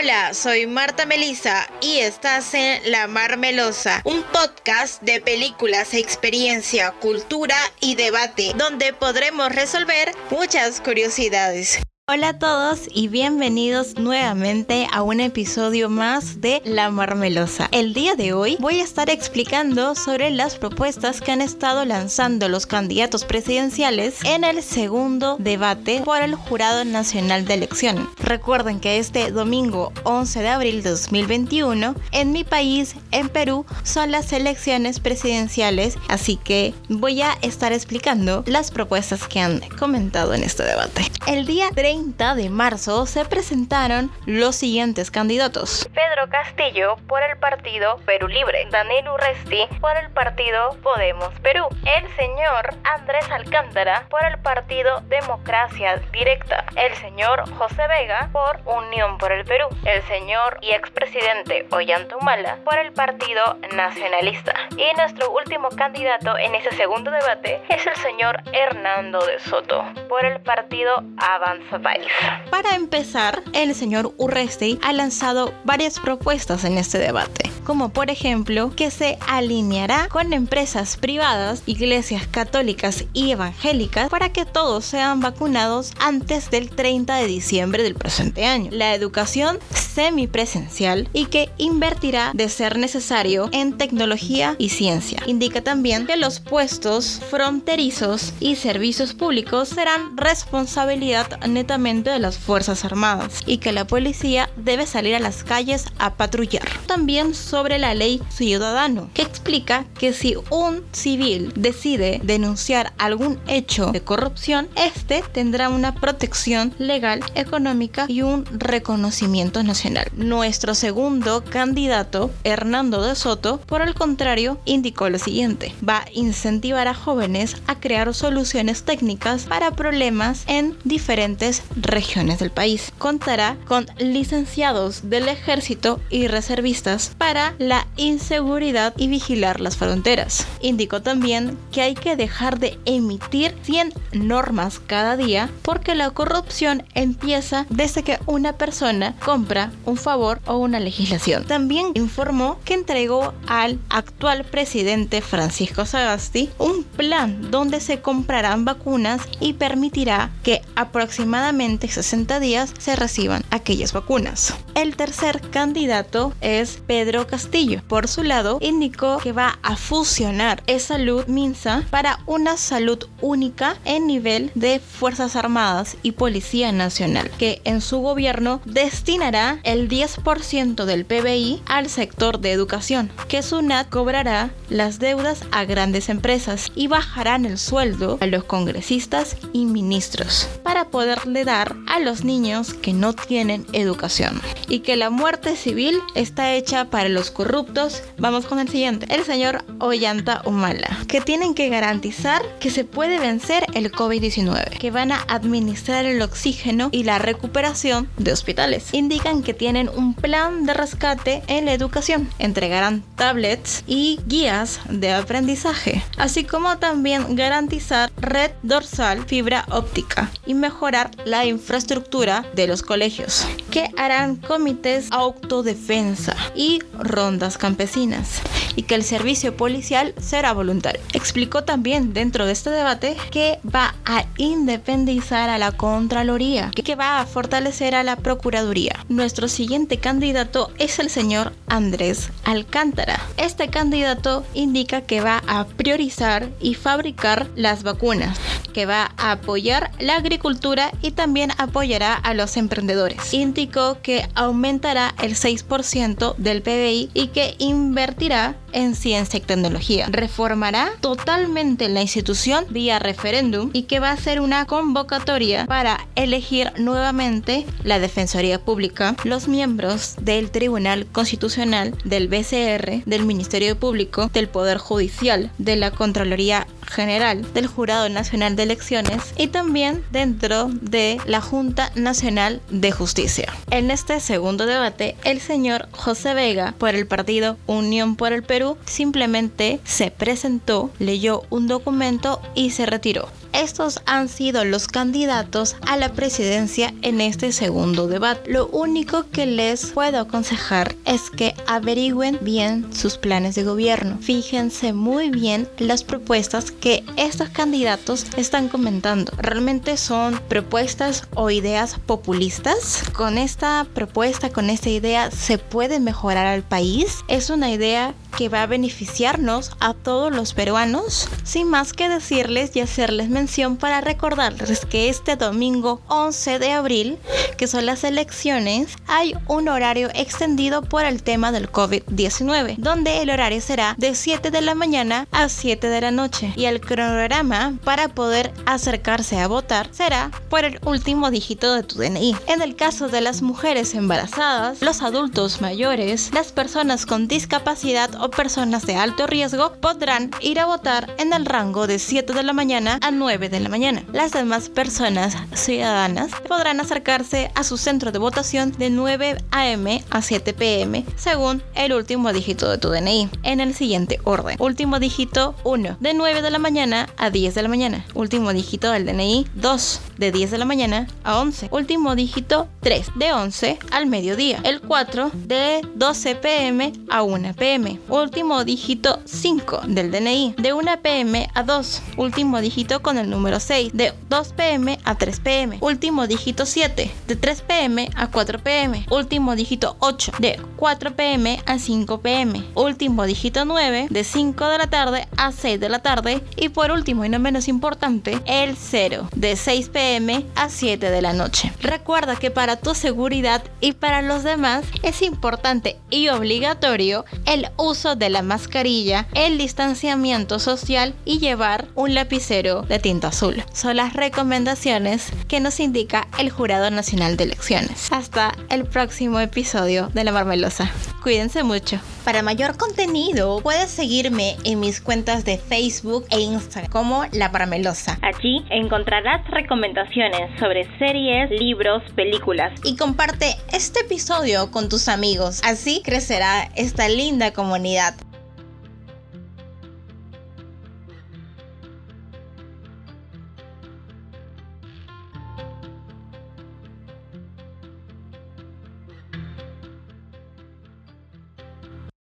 Hola, soy Marta Melisa y estás en La Marmelosa, un podcast de películas, experiencia, cultura y debate, donde podremos resolver muchas curiosidades. Hola a todos y bienvenidos nuevamente a un episodio más de La Marmelosa. El día de hoy voy a estar explicando sobre las propuestas que han estado lanzando los candidatos presidenciales en el segundo debate por el Jurado Nacional de Elección. Recuerden que este domingo 11 de abril de 2021 en mi país, en Perú, son las elecciones presidenciales, así que voy a estar explicando las propuestas que han comentado en este debate. El día 30 de marzo se presentaron los siguientes candidatos. Pedro Castillo por el partido Perú Libre, Daniel Urresti por el partido Podemos Perú, el señor Andrés Alcántara por el partido Democracia Directa, el señor José Vega por Unión por el Perú, el señor y expresidente Ollanta Humala por el partido Nacionalista. Y nuestro último candidato en ese segundo debate es el señor Hernando de Soto por el partido Avanza para empezar, el señor Urresti ha lanzado varias propuestas en este debate, como por ejemplo que se alineará con empresas privadas, iglesias católicas y evangélicas para que todos sean vacunados antes del 30 de diciembre del presente año. La educación semipresencial y que invertirá de ser necesario en tecnología y ciencia. Indica también que los puestos fronterizos y servicios públicos serán responsabilidad netamente de las Fuerzas Armadas y que la policía debe salir a las calles a patrullar. También sobre la ley ciudadano, que explica que si un civil decide denunciar algún hecho de corrupción, este tendrá una protección legal, económica y un reconocimiento nacional. Nuestro segundo candidato, Hernando de Soto, por el contrario, indicó lo siguiente. Va a incentivar a jóvenes a crear soluciones técnicas para problemas en diferentes regiones del país. Contará con licenciados del ejército y reservistas para la inseguridad y vigilar las fronteras. Indicó también que hay que dejar de emitir 100 normas cada día porque la corrupción empieza desde que una persona compra un favor o una legislación. También informó que entregó al actual presidente Francisco Sagasti un plan donde se comprarán vacunas y permitirá que aproximadamente 60 días se reciban aquellas vacunas. El tercer candidato es Pedro Castillo. Por su lado, indicó que va a fusionar E-Salud Minsa para una salud única en nivel de Fuerzas Armadas y Policía Nacional, que en su gobierno destinará el 10% del PBI al sector de educación, que SUNAT cobrará las deudas a grandes empresas y bajarán el sueldo a los congresistas y ministros para poderle a los niños que no tienen educación y que la muerte civil está hecha para los corruptos. Vamos con el siguiente, el señor Ollanta Humala, que tienen que garantizar que se puede vencer el COVID-19, que van a administrar el oxígeno y la recuperación de hospitales. Indican que tienen un plan de rescate en la educación, entregarán tablets y guías de aprendizaje, así como también garantizar red dorsal fibra óptica y mejorar la infraestructura de los colegios, que harán comités autodefensa y rondas campesinas, y que el servicio policial será voluntario. Explicó también dentro de este debate que va a independizar a la Contraloría, que va a fortalecer a la Procuraduría. Nuestro siguiente candidato es el señor Andrés Alcántara. Este candidato indica que va a priorizar y fabricar las vacunas, que va a apoyar la agricultura y también apoyará a los emprendedores. Indicó que aumentará el 6% del PBI y que invertirá en ciencia y tecnología. Reformará totalmente la institución vía referéndum y que va a ser una convocatoria para elegir nuevamente la Defensoría Pública, los miembros del Tribunal Constitucional, del BCR, del Ministerio Público, del Poder Judicial, de la Contraloría General, del Jurado Nacional de Elecciones y también dentro de la Junta Nacional de Justicia. En este segundo debate, el señor José Vega, por el partido Unión por el Perú, simplemente se presentó, leyó un documento y se retiró. Estos han sido los candidatos a la presidencia en este segundo debate. Lo único que les puedo aconsejar es que averigüen bien sus planes de gobierno. Fíjense muy bien las propuestas que estos candidatos están comentando. ¿Realmente son propuestas o ideas populistas? Con esta propuesta, con esta idea, ¿se puede mejorar al país? ¿Es una idea que va a beneficiarnos a todos los peruanos? Sin más que decirles y hacerles para recordarles que este domingo 11 de abril, que son las elecciones, hay un horario extendido por el tema del COVID-19, donde el horario será de 7 de la mañana a 7 de la noche y el cronograma para poder acercarse a votar será por el último dígito de tu DNI. En el caso de las mujeres embarazadas, los adultos mayores, las personas con discapacidad o personas de alto riesgo podrán ir a votar en el rango de 7 de la mañana a 9 de la mañana. Las demás personas ciudadanas podrán acercarse a su centro de votación de 9 a.m. a 7 p.m. según el último dígito de tu DNI, en el siguiente orden. Último dígito 1, de 9 de la mañana a 10 de la mañana. Último dígito del DNI 2, de 10 de la mañana a 11. Último dígito 3, de 11 al mediodía. El 4, de 12 p.m. a 1 p.m. Último dígito 5 del DNI, de 1 p.m. a 2. Último dígito con el número 6, de 2 pm a 3 pm. Último dígito 7, de 3 pm a 4 pm. Último dígito 8, de 4 pm a 5 pm. Último dígito 9, de 5 de la tarde a 6 de la tarde. Y por último y no menos importante, el 0, de 6 pm a 7 de la noche. Recuerda que para tu seguridad y para los demás es importante y obligatorio el uso de la mascarilla, el distanciamiento social y llevar un lapicero de tinta azul. Son las recomendaciones que nos indica el Jurado Nacional de Elecciones. Hasta el próximo episodio de La Marmelosa. Cuídense mucho. Para mayor contenido, puedes seguirme en mis cuentas de Facebook e Instagram como La Marmelosa. Allí encontrarás recomendaciones sobre series, libros, películas. Y comparte este episodio con tus amigos. Así crecerá esta linda comunidad.